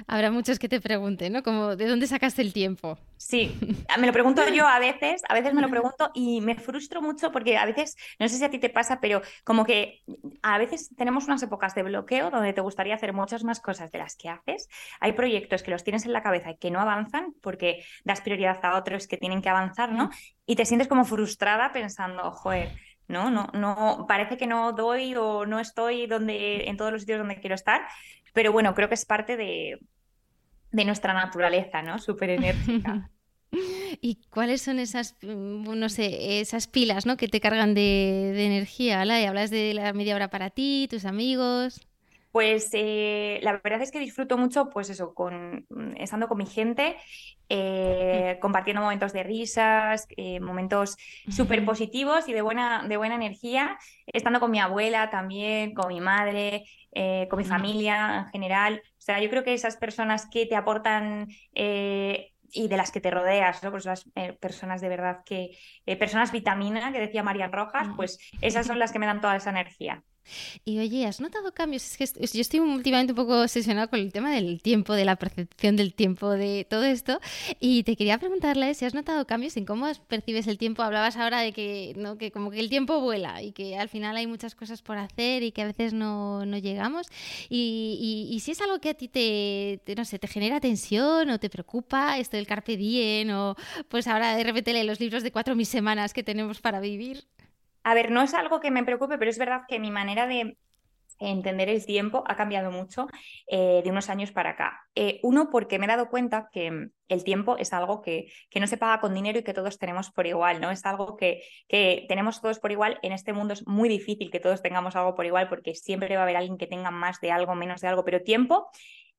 Habrá muchos que te pregunten, ¿no? Como, ¿de dónde sacaste el tiempo? Sí, me lo pregunto yo a veces, a veces me lo pregunto y me frustro mucho porque a veces, no sé si a ti te pasa, pero como que a veces tenemos unas épocas de bloqueo donde te gustaría hacer muchas más cosas de las que haces. Hay proyectos que los tienes en la cabeza y que no avanzan porque das prioridad a otros que tienen que avanzar, ¿no? Y te sientes como frustrada pensando, joder, no, no, no, parece que no doy o no estoy donde, en todos los sitios donde quiero estar, pero bueno, creo que es parte de, de nuestra naturaleza, ¿no? Súper enérgica. ¿Y cuáles son esas, mm, no sé, esas pilas, ¿no? Que te cargan de, energía, ¿la? hablas de la media hora para ti, tus amigos. Pues eh, la verdad es que disfruto mucho, pues eso, con, mm, estando con mi gente, eh, compartiendo momentos de risas, eh, momentos súper positivos y de buena, de buena energía, estando con mi abuela también, con mi madre, con mi familia en general. O sea, yo creo que esas personas que te aportan y de las que te rodeas, ¿no? Pues las personas de verdad que, personas vitamina, que decía María Rojas, pues esas son las que me dan toda esa energía. Y oye, ¿has notado cambios? Es que yo estoy últimamente un poco obsesionada con el tema del tiempo, de la percepción del tiempo, de todo esto. Y te quería preguntarle si has notado cambios en cómo percibes el tiempo. Hablabas ahora de que, ¿no? que como que el tiempo vuela y que al final hay muchas cosas por hacer y que a veces no, no llegamos. Y, y, si es algo que a ti te, no sé, te genera tensión o te preocupa, esto del carpe diem o pues ahora de repente lee los libros de cuatro mil semanas que tenemos para vivir. A ver, no es algo que me preocupe, pero es verdad que mi manera de entender el tiempo ha cambiado mucho eh, de unos años para acá. Eh, uno, porque me he dado cuenta que el tiempo es algo que, que, no se paga con dinero y que todos tenemos por igual, ¿no? Es algo que, que, tenemos todos por igual. En este mundo es muy difícil que todos tengamos algo por igual porque siempre va a haber alguien que tenga más de algo, menos de algo, pero tiempo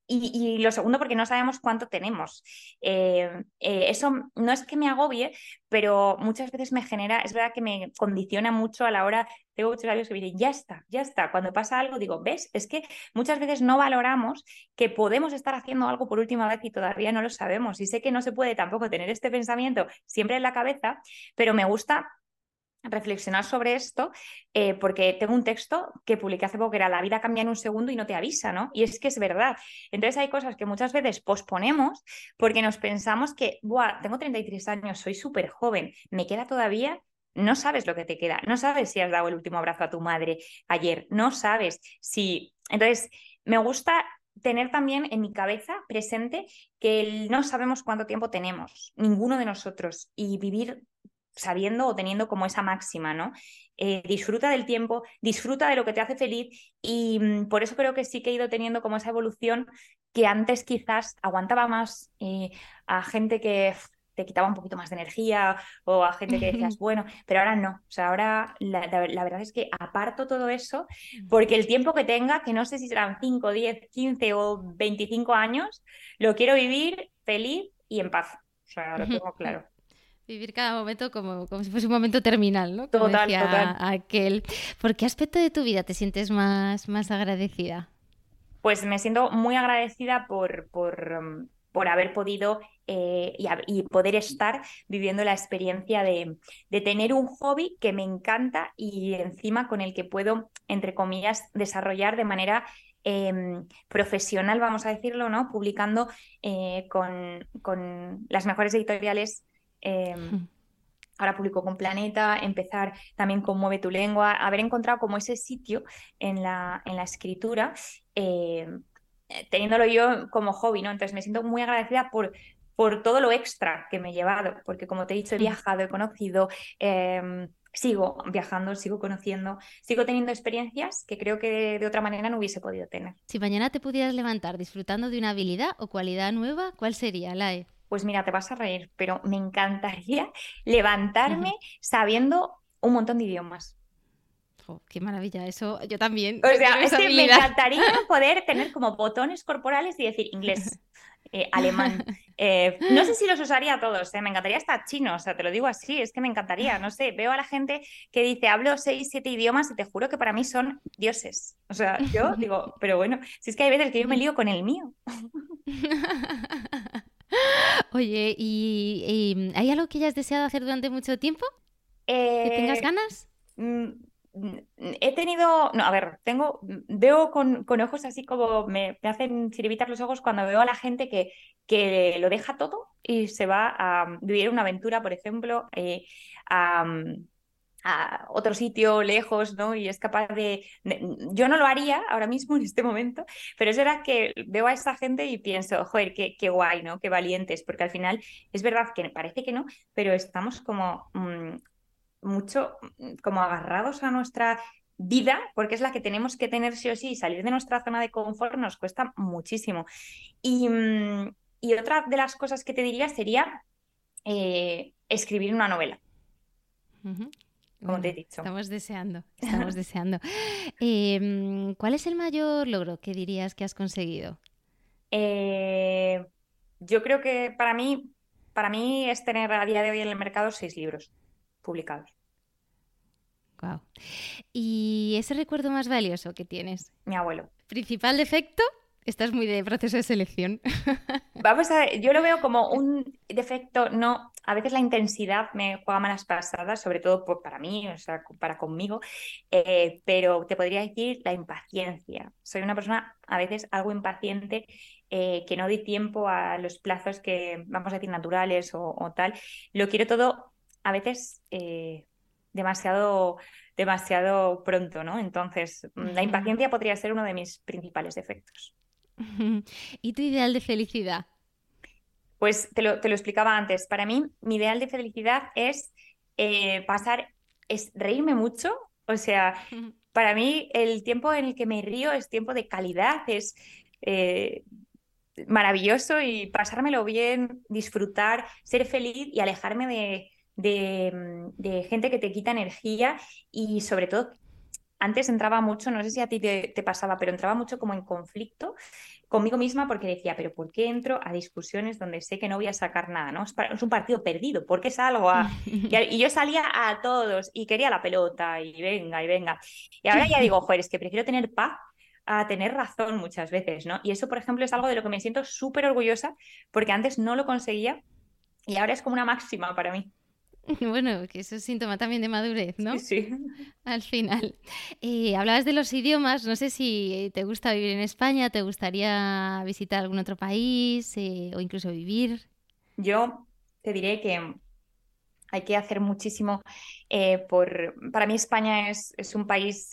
y, lo segundo, porque no sabemos cuánto tenemos. Eh, eh, eso no es que me agobie, pero muchas veces me genera, es verdad que me condiciona mucho a la hora, tengo muchos labios que me dicen, ya está, ya está. Cuando pasa algo, digo, ¿ves? Es que muchas veces no valoramos que podemos estar haciendo algo por última vez y todavía no lo sabemos. Y sé que no se puede tampoco tener este pensamiento siempre en la cabeza, pero me gusta reflexionar sobre esto eh, porque tengo un texto que publiqué hace poco que era La vida cambia en un segundo y no te avisa, ¿no? Y es que es verdad. Entonces hay cosas que muchas veces posponemos porque nos pensamos que, Buah, tengo 33 años, soy súper joven, me queda todavía no sabes lo que te queda, no sabes si has dado el último abrazo a tu madre ayer, no sabes si... Entonces, me gusta tener también en mi cabeza presente que no sabemos cuánto tiempo tenemos, ninguno de nosotros, y vivir sabiendo o teniendo como esa máxima, ¿no? Eh, disfruta del tiempo, disfruta de lo que te hace feliz y mm, por eso creo que sí que he ido teniendo como esa evolución que antes quizás aguantaba más eh, a gente que te quitaba un poquito más de energía o a gente que decías, bueno, pero ahora no. O sea, ahora la, verdad es que aparto todo eso porque el tiempo que tenga, que no sé si serán 5, 10, 15 o 25 años, lo quiero vivir feliz y en paz. O sea, lo tengo claro. Vivir cada momento como, como si fuese un momento terminal, ¿no? total, total. Aquel. ¿Por qué aspecto de tu vida te sientes más, más agradecida? Pues me siento muy agradecida por, por, mm, por haber podido eh, y, poder estar viviendo la experiencia de, tener un hobby que me encanta y encima con el que puedo, entre comillas, desarrollar de manera em, profesional, vamos a decirlo, ¿no? Publicando eh, con, con, las mejores editoriales Em, ahora publico con Planeta, empezar también con Mueve tu lengua, haber encontrado como ese sitio en la, en la escritura, em, teniéndolo yo como hobby, ¿no? Entonces me siento muy agradecida por, por todo lo extra que me he llevado, porque como te he dicho, he viajado, he conocido, em, sigo viajando, sigo conociendo, sigo teniendo experiencias que creo que de, otra manera no hubiese podido tener. Si mañana te pudieras levantar disfrutando de una habilidad o cualidad nueva, ¿cuál sería, Lae? Pues mira, te vas a reír, pero me encantaría levantarme sabiendo un montón de idiomas. qué maravilla, eso yo también. O sea, es que me encantaría poder tener como botones corporales y decir inglés, eh, alemán. Eh, no sé si los usaría todos, eh, me encantaría estar chino, o sea, te lo digo así, es que me encantaría, no sé, veo a la gente que dice hablo seis, siete idiomas y te juro que para mí son dioses. O sea, yo digo, pero bueno, si es que hay veces que yo me lío con el mío. Oye, ¿y, hay algo que hayas deseado hacer durante mucho tiempo? ¿Que tengas eh, ganas? Mm, he tenido, no, a ver, tengo, veo con, ojos así como me, hacen sirvitar los ojos cuando veo a la gente que, que lo deja todo y se va a vivir una aventura, por ejemplo, eh, a, a otro sitio lejos, ¿no? Y es capaz de, Yo no lo haría ahora mismo en este momento, pero es verdad que veo a esa gente y pienso, joder, qué, guay, ¿no? Qué valientes, porque al final es verdad que parece que no, pero estamos como mm, mucho mm, como agarrados a nuestra vida, porque es la que tenemos que tener sí o sí, salir de nuestra zona de confort nos cuesta muchísimo. Y, mm, otra de las cosas que te diría sería eh, escribir una novela como te he dicho. Estamos deseando, estamos deseando. Em, ¿Cuál es el mayor logro que dirías que has conseguido? Eh, yo creo que para mí, para mí es tener a día de hoy en el mercado seis libros publicados. Wow. ¿Y ese recuerdo más valioso que tienes? Mi abuelo. ¿Principal defecto? Estás muy de proceso de selección. Vamos a ver, yo lo veo como un defecto, no, a veces la intensidad me juega malas pasadas, sobre todo para mí, o sea, para conmigo, eh, pero te podría decir la impaciencia. Soy una persona a veces algo impaciente eh, que no doy tiempo a los plazos que vamos a decir naturales o, tal. Lo quiero todo a veces eh, demasiado demasiado pronto, ¿no? Entonces, la impaciencia podría ser uno de mis principales defectos. ¿Y tu ideal de felicidad? Pues te lo, explicaba antes. Para mí, mi ideal de felicidad es eh, pasar, es reírme mucho. O sea, para mí el tiempo en el que me río es tiempo de calidad, es eh, maravilloso y pasármelo bien, disfrutar, ser feliz y alejarme de, de, gente que te quita energía y sobre todo antes entraba mucho, no sé si a ti te, pasaba, pero entraba mucho como en conflicto conmigo misma porque decía, pero ¿por qué entro a discusiones donde sé que no voy a sacar nada? ¿no? Es, un partido perdido, ¿por qué salgo a...? Y, yo salía a todos y quería la pelota y venga y venga. Y ahora ya digo, joder, es que prefiero tener paz a tener razón muchas veces, ¿no? Y eso, por ejemplo, es algo de lo que me siento súper orgullosa porque antes no lo conseguía y ahora es como una máxima para mí. Bueno, que eso es síntoma también de madurez, ¿no? Sí. Al final. Eh, hablabas de los idiomas, no sé si te gusta vivir en España, te gustaría visitar algún otro país eh, o incluso vivir. Yo te diré que hay que hacer muchísimo eh, por... Para mí España es, es un país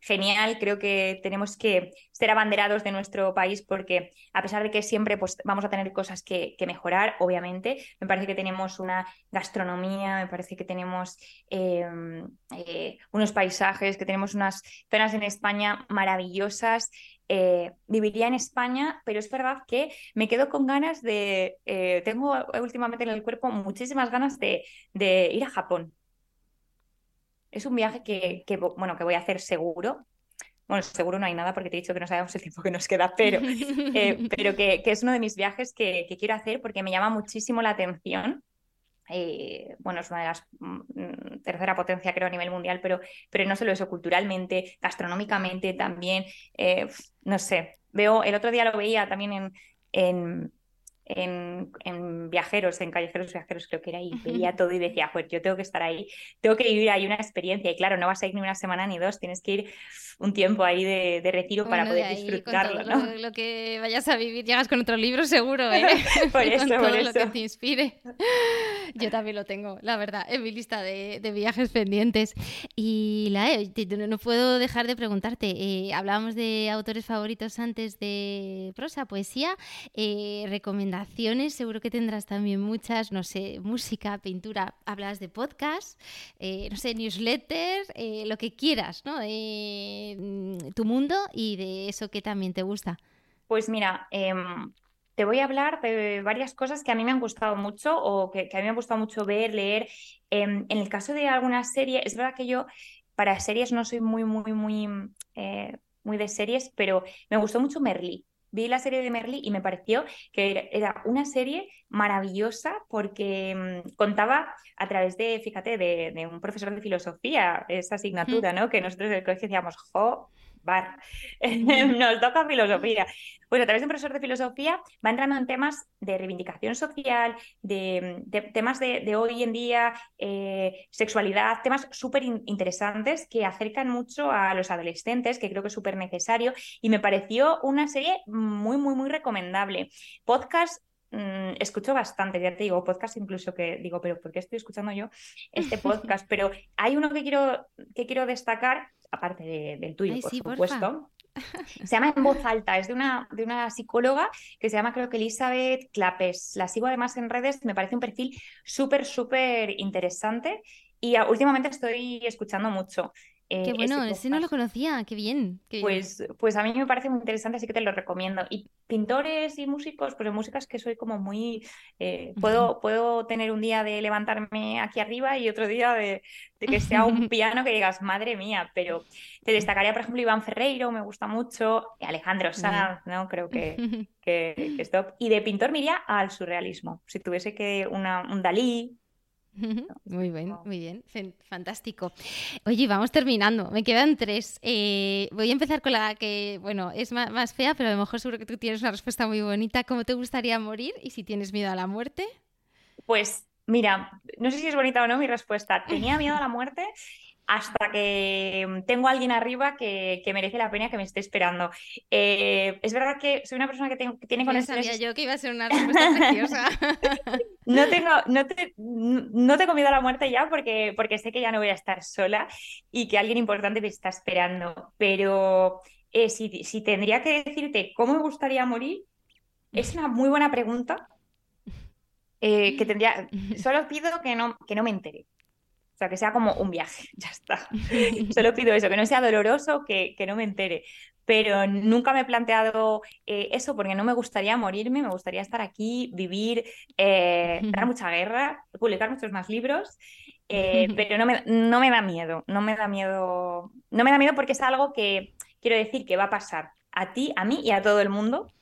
genial. Creo que tenemos que ser abanderados de nuestro país porque a pesar de que siempre pues, vamos a tener cosas que, mejorar, obviamente, me parece que tenemos una gastronomía, me parece que tenemos em, eh, unos paisajes, que tenemos unas zonas en España maravillosas. Eh, viviría en España, pero es verdad que me quedo con ganas de, eh, tengo últimamente en el cuerpo muchísimas ganas de ir a Japón. Es un viaje que, bueno, que voy a hacer seguro. Bueno, seguro no hay nada porque te he dicho que no sabemos el tiempo que nos queda, pero, eh, pero que, es uno de mis viajes que, quiero hacer porque me llama muchísimo la atención. Eh, bueno, es una de las mm, tercera potencia creo a nivel mundial, pero, pero no solo eso, culturalmente, gastronómicamente también, eh, no sé, veo, el otro día lo veía también en, en en, viajeros, en callejeros viajeros, creo que era ahí, veía todo y decía, pues yo tengo que estar ahí, tengo que vivir ahí una experiencia. Y claro, no vas a ir ni una semana ni dos, tienes que ir un tiempo ahí de, retiro para poder disfrutarlo. ¿no? Lo, que vayas a vivir, llegas con otro libro seguro, ¿eh? por eso, con todo lo que te inspire. Yo también lo tengo, la verdad, en mi lista de, viajes pendientes. Y la, no puedo dejar de preguntarte, eh, hablábamos de autores favoritos antes de prosa, poesía, eh, seguro que tendrás también muchas, no sé, música, pintura, hablas de podcast, eh, no sé, newsletter, lo que quieras, ¿no? Mm, tu mundo y de eso que también te gusta. Pues mira, em, te voy a hablar de varias cosas que a mí me han gustado mucho o que, a mí me ha gustado mucho ver, leer. Em, en el caso de alguna serie, es verdad que yo para series no soy muy, muy, muy, eh, muy de series, pero me gustó mucho Merly. Vi la serie de Merly y me pareció que era una serie maravillosa porque em, contaba a través de, fíjate, de, un profesor de filosofía, esa asignatura, ¿no? Que nosotros del colegio decíamos, jo, bar, nos toca filosofía. Pues a través de un profesor de filosofía va entrando en temas de reivindicación social, de, temas de, hoy en día, eh, sexualidad, temas súper interesantes que acercan mucho a los adolescentes, que creo que es súper necesario, y me pareció una serie muy, muy, muy recomendable. Podcast mm, escucho bastante, ya te digo, podcast incluso que digo, pero ¿por qué estoy escuchando yo este podcast? Pero hay uno que quiero, que quiero destacar, aparte del tuyo, por supuesto. Se llama En Voz Alta, es de una, de una psicóloga que se llama creo que Elizabeth Clapes. La sigo además en redes, me parece un perfil súper, súper interesante y últimamente estoy escuchando mucho. Eh, qué bueno, ese no lo conocía, qué bien, pues, pues a mí me parece muy interesante, así que te lo recomiendo. Y pintores y músicos, pues músicas que soy como muy... Eh, puedo, puedo tener un día de levantarme aquí arriba y otro día de, que sea un piano que digas, madre mía, pero te destacaría, por ejemplo, Iván Ferreiro, me gusta mucho, Alejandro Sanz, ¿no? Creo que, que, es top. Y de pintor me iría al surrealismo. Si tuviese que una, un Dalí, muy bien, muy bien, fantástico. Oye, vamos terminando, me quedan tres. Eh, voy a empezar con la que, bueno, es más, fea, pero a lo mejor seguro que tú tienes una respuesta muy bonita. ¿Cómo te gustaría morir y si tienes miedo a la muerte? Pues mira, no sé si es bonita o no mi respuesta. Tenía miedo a la muerte hasta que mm, tengo a alguien arriba que, merece la pena que me esté esperando. Eh, es verdad que soy una persona que, tiene con sabía yo que iba a ser una respuesta preciosa. no tengo, no, no tengo miedo a la muerte ya porque, porque sé que ya no voy a estar sola y que alguien importante me está esperando. Pero eh, si, si tendría que decirte cómo me gustaría morir, es una muy buena pregunta. Eh, que tendría, solo pido que no, que no me entere. O sea, que sea como un viaje, ya está. Solo pido eso, que no sea doloroso, que, que no me entere. Pero nunca me he planteado eh, eso porque no me gustaría morirme, me gustaría estar aquí, vivir, eh, dar mucha guerra, publicar muchos más libros, eh, pero no me, no me da miedo, no me da miedo, no me da miedo porque es algo que quiero decir que va a pasar a ti, a mí y a todo el mundo.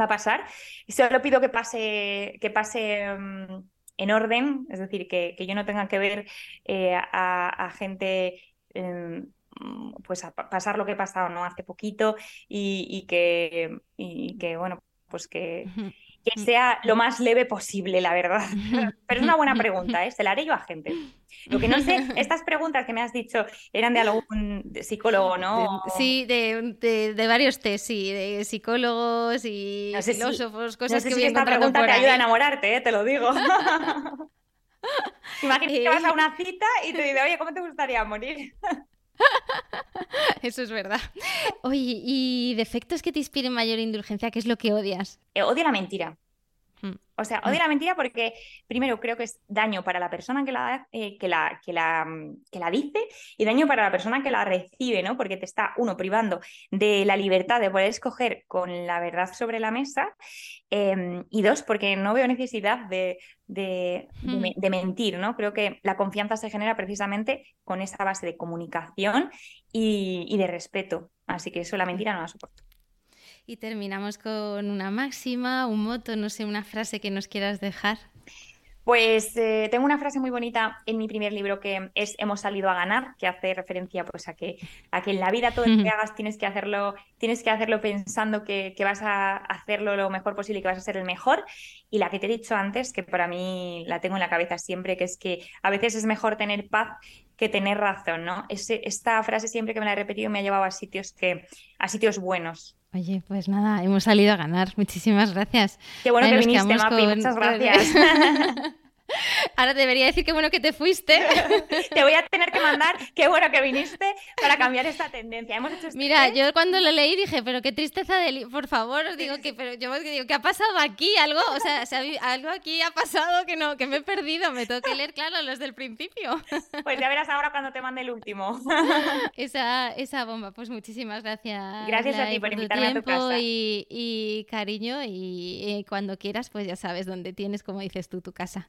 Va a pasar. Y solo pido que pase, que pase mm, en orden, es decir, que, yo no tenga que ver eh, a, gente em, pues a pasar lo que he pasado ¿no? hace poquito y, que, y que, bueno, pues que, que sea lo más leve posible, la verdad. Pero es una buena pregunta, ¿eh? Se la haré yo a gente. Lo que no sé, estas preguntas que me has dicho eran de algún psicólogo, ¿no? sí, de, varios test, sí, de psicólogos y filósofos, cosas que si esta pregunta te ayuda a enamorarte, ¿eh? te lo digo. Imagínate que vas a una cita y te dice, oye, ¿cómo te gustaría morir? Eso es verdad. Oye, ¿y defectos que te inspiren mayor indulgencia? ¿Qué es lo que odias? Eh, odio la mentira. Hmm. O sea, odio hmm. la mentira porque, primero, creo que es daño para la persona que la, eh, que, la, que, la, que la dice y daño para la persona que la recibe, ¿no? Porque te está, uno, privando de la libertad de poder escoger con la verdad sobre la mesa em, y dos, porque no veo necesidad de, de, de, mentir, ¿no? Creo que la confianza se genera precisamente con esa base de comunicación y, y de respeto. Así que eso, la mentira no la soporto. Y terminamos con una máxima, un moto, no sé, una frase que nos quieras dejar. Pues eh, tengo una frase muy bonita en mi primer libro que es Hemos salido a ganar, que hace referencia pues, a, que, a que en la vida todo lo que hagas tienes que hacerlo, tienes que hacerlo pensando que, que, vas a hacerlo lo mejor posible y que vas a ser el mejor. Y la que te he dicho antes, que para mí la tengo en la cabeza siempre, que es que a veces es mejor tener paz que tener razón, ¿no? esta frase siempre que me la he repetido me ha llevado a sitios que, a sitios buenos. Oye, pues nada, hemos salido a ganar. Muchísimas gracias. Qué bueno que viniste, Mapi. Muchas gracias. Ahora debería decir qué bueno que te fuiste. te voy a tener que mandar qué bueno que viniste para cambiar esta tendencia. Hemos hecho este Mira, yo cuando lo leí dije, pero qué tristeza de por favor, digo que pero yo digo, ¿qué ha pasado aquí? Algo, o sea, algo aquí ha pasado que no, que me he perdido, me tengo que leer claro los del principio. Pues ya verás ahora cuando te mande el último. esa, esa bomba, pues muchísimas gracias. Gracias a ti por, invitarme a tu casa. Y, y cariño y eh, cuando quieras pues ya sabes dónde tienes, como dices tú, tu casa.